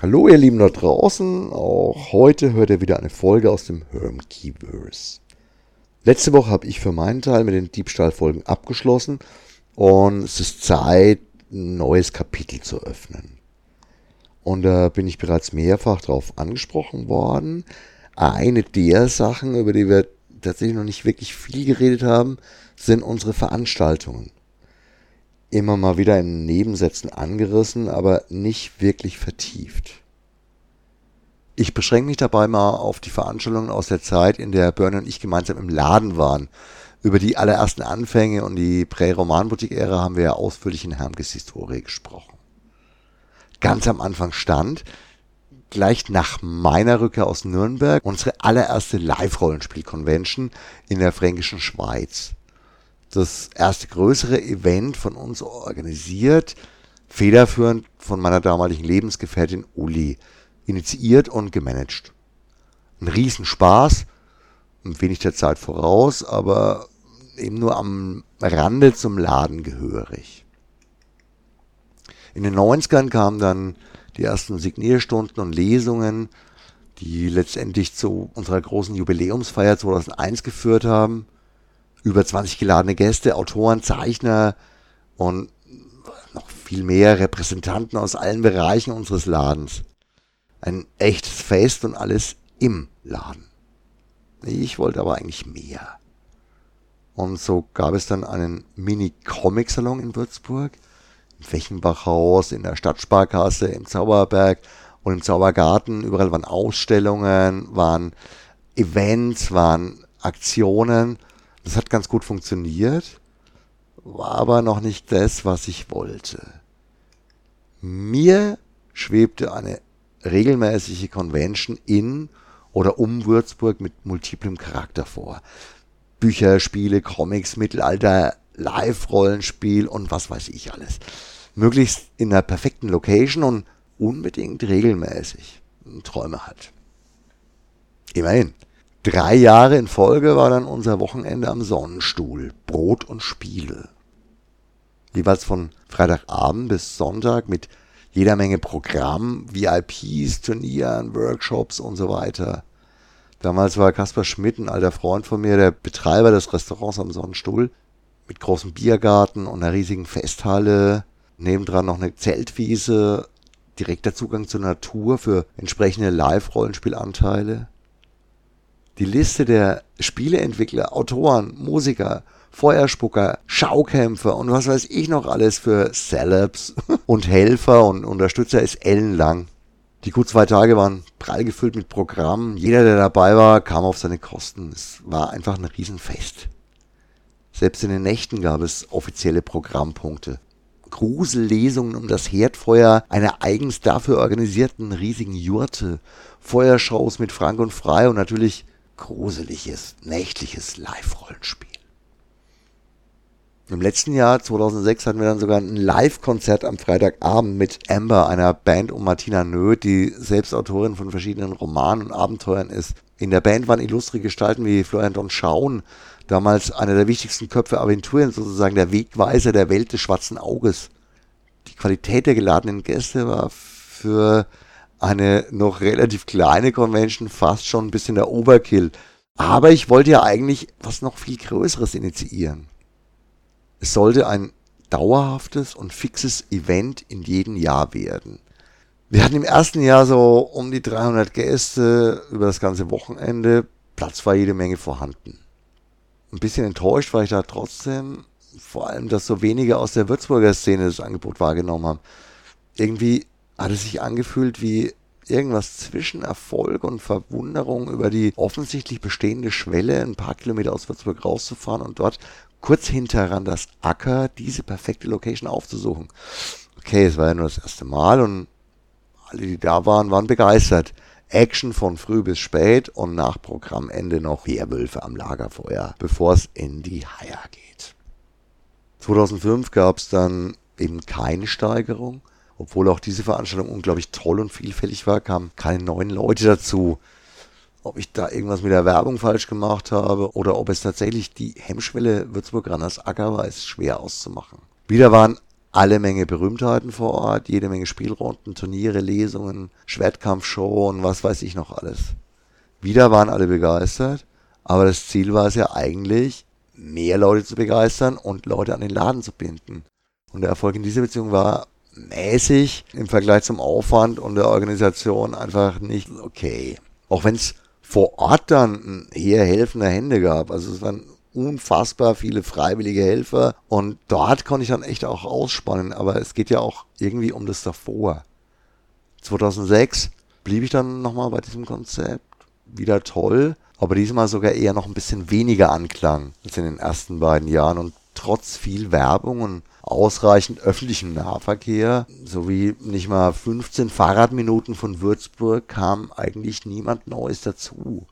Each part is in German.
Hallo ihr Lieben da draußen, auch heute hört ihr wieder eine Folge aus dem Hermkeyverse. Letzte Woche habe ich für meinen Teil mit den Diebstahlfolgen abgeschlossen und es ist Zeit, ein neues Kapitel zu öffnen. Und da bin ich bereits mehrfach darauf angesprochen worden. Eine der Sachen, über die wir tatsächlich noch nicht wirklich viel geredet haben, sind unsere Veranstaltungen immer mal wieder in Nebensätzen angerissen, aber nicht wirklich vertieft. Ich beschränke mich dabei mal auf die Veranstaltungen aus der Zeit, in der Bernie und ich gemeinsam im Laden waren. Über die allerersten Anfänge und die Prä-Roman-Boutique-Ära haben wir ja ausführlich in Hermges Historie gesprochen. Ganz am Anfang stand, gleich nach meiner Rückkehr aus Nürnberg, unsere allererste Live-Rollenspiel-Convention in der fränkischen Schweiz das erste größere Event von uns organisiert, federführend von meiner damaligen Lebensgefährtin Uli, initiiert und gemanagt. Ein Riesenspaß, ein wenig der Zeit voraus, aber eben nur am Rande zum Laden gehörig. In den 90ern kamen dann die ersten Signierstunden und Lesungen, die letztendlich zu unserer großen Jubiläumsfeier 2001 geführt haben über 20 geladene Gäste, Autoren, Zeichner und noch viel mehr Repräsentanten aus allen Bereichen unseres Ladens. Ein echtes Fest und alles im Laden. Ich wollte aber eigentlich mehr. Und so gab es dann einen Mini-Comic-Salon in Würzburg, im Fechenbachhaus, in der Stadtsparkasse, im Zauberberg und im Zaubergarten. Überall waren Ausstellungen, waren Events, waren Aktionen das hat ganz gut funktioniert, war aber noch nicht das, was ich wollte. Mir schwebte eine regelmäßige Convention in oder um Würzburg mit multiplem Charakter vor. Bücher, Spiele, Comics, Mittelalter, Live-Rollenspiel und was weiß ich alles. Möglichst in einer perfekten Location und unbedingt regelmäßig. Träume halt. Immerhin. Drei Jahre in Folge war dann unser Wochenende am Sonnenstuhl. Brot und Spiele. Jeweils von Freitagabend bis Sonntag mit jeder Menge Programm, VIPs, Turnieren, Workshops und so weiter. Damals war Kaspar Schmidt, ein alter Freund von mir, der Betreiber des Restaurants am Sonnenstuhl, mit großem Biergarten und einer riesigen Festhalle, nebendran noch eine Zeltwiese, direkter Zugang zur Natur für entsprechende Live-Rollenspielanteile. Die Liste der Spieleentwickler, Autoren, Musiker, Feuerspucker, Schaukämpfer und was weiß ich noch alles für Celebs und Helfer und Unterstützer ist ellenlang. Die gut zwei Tage waren prall gefüllt mit Programmen. Jeder, der dabei war, kam auf seine Kosten. Es war einfach ein Riesenfest. Selbst in den Nächten gab es offizielle Programmpunkte. Grusellesungen um das Herdfeuer einer eigens dafür organisierten riesigen Jurte, Feuershows mit Frank und Frei und natürlich gruseliges, nächtliches Live-Rollenspiel. Im letzten Jahr, 2006, hatten wir dann sogar ein Live-Konzert am Freitagabend mit Amber, einer Band um Martina Nöth, die selbst Autorin von verschiedenen Romanen und Abenteuern ist. In der Band waren illustre Gestalten wie Florian Don Schauen, damals einer der wichtigsten Köpfe Aventurien, sozusagen der Wegweiser der Welt des schwarzen Auges. Die Qualität der geladenen Gäste war für eine noch relativ kleine Convention fast schon ein bisschen der Overkill. Aber ich wollte ja eigentlich was noch viel Größeres initiieren. Es sollte ein dauerhaftes und fixes Event in jedem Jahr werden. Wir hatten im ersten Jahr so um die 300 Gäste über das ganze Wochenende. Platz war jede Menge vorhanden. Ein bisschen enttäuscht war ich da trotzdem, vor allem, dass so wenige aus der Würzburger Szene das Angebot wahrgenommen haben. Irgendwie hat es sich angefühlt wie irgendwas zwischen Erfolg und Verwunderung über die offensichtlich bestehende Schwelle ein paar Kilometer aus Würzburg rauszufahren und dort kurz hinteran das Acker diese perfekte Location aufzusuchen. Okay, es war ja nur das erste Mal und alle, die da waren, waren begeistert. Action von früh bis spät und nach Programmende noch Werwölfe am Lagerfeuer, bevor es in die Haier geht. 2005 gab es dann eben keine Steigerung obwohl auch diese Veranstaltung unglaublich toll und vielfältig war, kamen keine neuen Leute dazu. Ob ich da irgendwas mit der Werbung falsch gemacht habe oder ob es tatsächlich die Hemmschwelle Würzburg Ranners Acker war, ist schwer auszumachen. Wieder waren alle Menge Berühmtheiten vor Ort, jede Menge Spielrunden, Turniere, Lesungen, Schwertkampfshow und was weiß ich noch alles. Wieder waren alle begeistert, aber das Ziel war es ja eigentlich, mehr Leute zu begeistern und Leute an den Laden zu binden. Und der Erfolg in dieser Beziehung war mäßig im Vergleich zum Aufwand und der Organisation einfach nicht okay. Auch wenn es vor Ort dann eher helfende Hände gab. Also es waren unfassbar viele freiwillige Helfer und dort konnte ich dann echt auch ausspannen. Aber es geht ja auch irgendwie um das davor. 2006 blieb ich dann nochmal bei diesem Konzept. Wieder toll, aber diesmal sogar eher noch ein bisschen weniger Anklang als in den ersten beiden Jahren. Und trotz viel Werbung und ausreichend öffentlichem Nahverkehr sowie nicht mal 15 Fahrradminuten von Würzburg kam eigentlich niemand Neues dazu.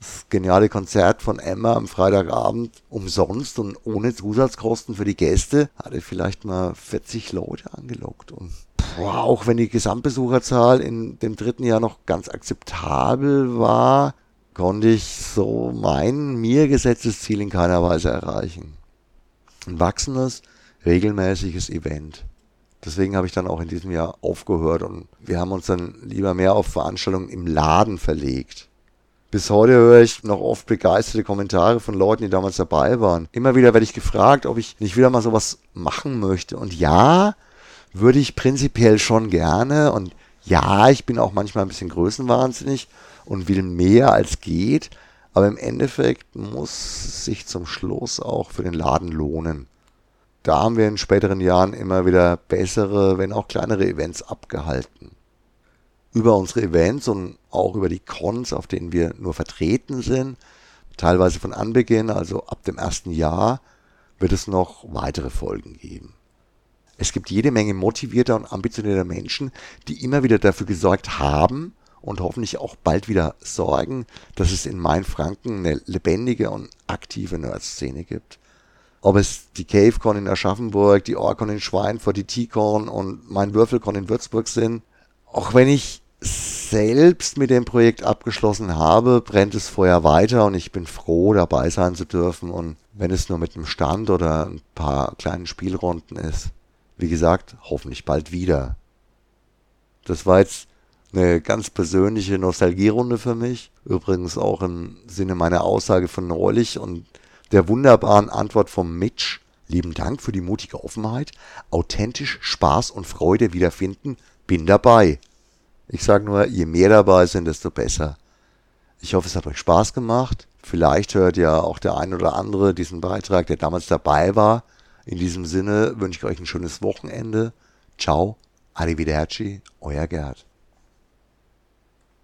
Das geniale Konzert von Emma am Freitagabend umsonst und ohne Zusatzkosten für die Gäste hatte vielleicht mal 40 Leute angelockt. Und boah, auch wenn die Gesamtbesucherzahl in dem dritten Jahr noch ganz akzeptabel war, konnte ich so mein mir gesetztes Ziel in keiner Weise erreichen. Ein wachsendes, regelmäßiges Event. Deswegen habe ich dann auch in diesem Jahr aufgehört und wir haben uns dann lieber mehr auf Veranstaltungen im Laden verlegt. Bis heute höre ich noch oft begeisterte Kommentare von Leuten, die damals dabei waren. Immer wieder werde ich gefragt, ob ich nicht wieder mal sowas machen möchte. Und ja, würde ich prinzipiell schon gerne. Und ja, ich bin auch manchmal ein bisschen größenwahnsinnig und will mehr als geht. Aber im Endeffekt muss sich zum Schluss auch für den Laden lohnen da haben wir in späteren Jahren immer wieder bessere, wenn auch kleinere Events abgehalten. Über unsere Events und auch über die Cons, auf denen wir nur vertreten sind, teilweise von Anbeginn, also ab dem ersten Jahr, wird es noch weitere Folgen geben. Es gibt jede Menge motivierter und ambitionierter Menschen, die immer wieder dafür gesorgt haben und hoffentlich auch bald wieder sorgen, dass es in Mainfranken eine lebendige und aktive Nerd-Szene gibt ob es die CaveCon in Aschaffenburg, die Orcon in Schweinfurt, die T-Con und mein Würfelcon in Würzburg sind. Auch wenn ich selbst mit dem Projekt abgeschlossen habe, brennt es vorher weiter und ich bin froh, dabei sein zu dürfen. Und wenn es nur mit einem Stand oder ein paar kleinen Spielrunden ist, wie gesagt, hoffentlich bald wieder. Das war jetzt eine ganz persönliche Nostalgierunde für mich. Übrigens auch im Sinne meiner Aussage von neulich und der wunderbaren Antwort vom Mitch. Lieben Dank für die mutige Offenheit. Authentisch Spaß und Freude wiederfinden. Bin dabei. Ich sage nur, je mehr dabei sind, desto besser. Ich hoffe, es hat euch Spaß gemacht. Vielleicht hört ja auch der ein oder andere diesen Beitrag, der damals dabei war. In diesem Sinne wünsche ich euch ein schönes Wochenende. Ciao, arrivederci, euer Gerd.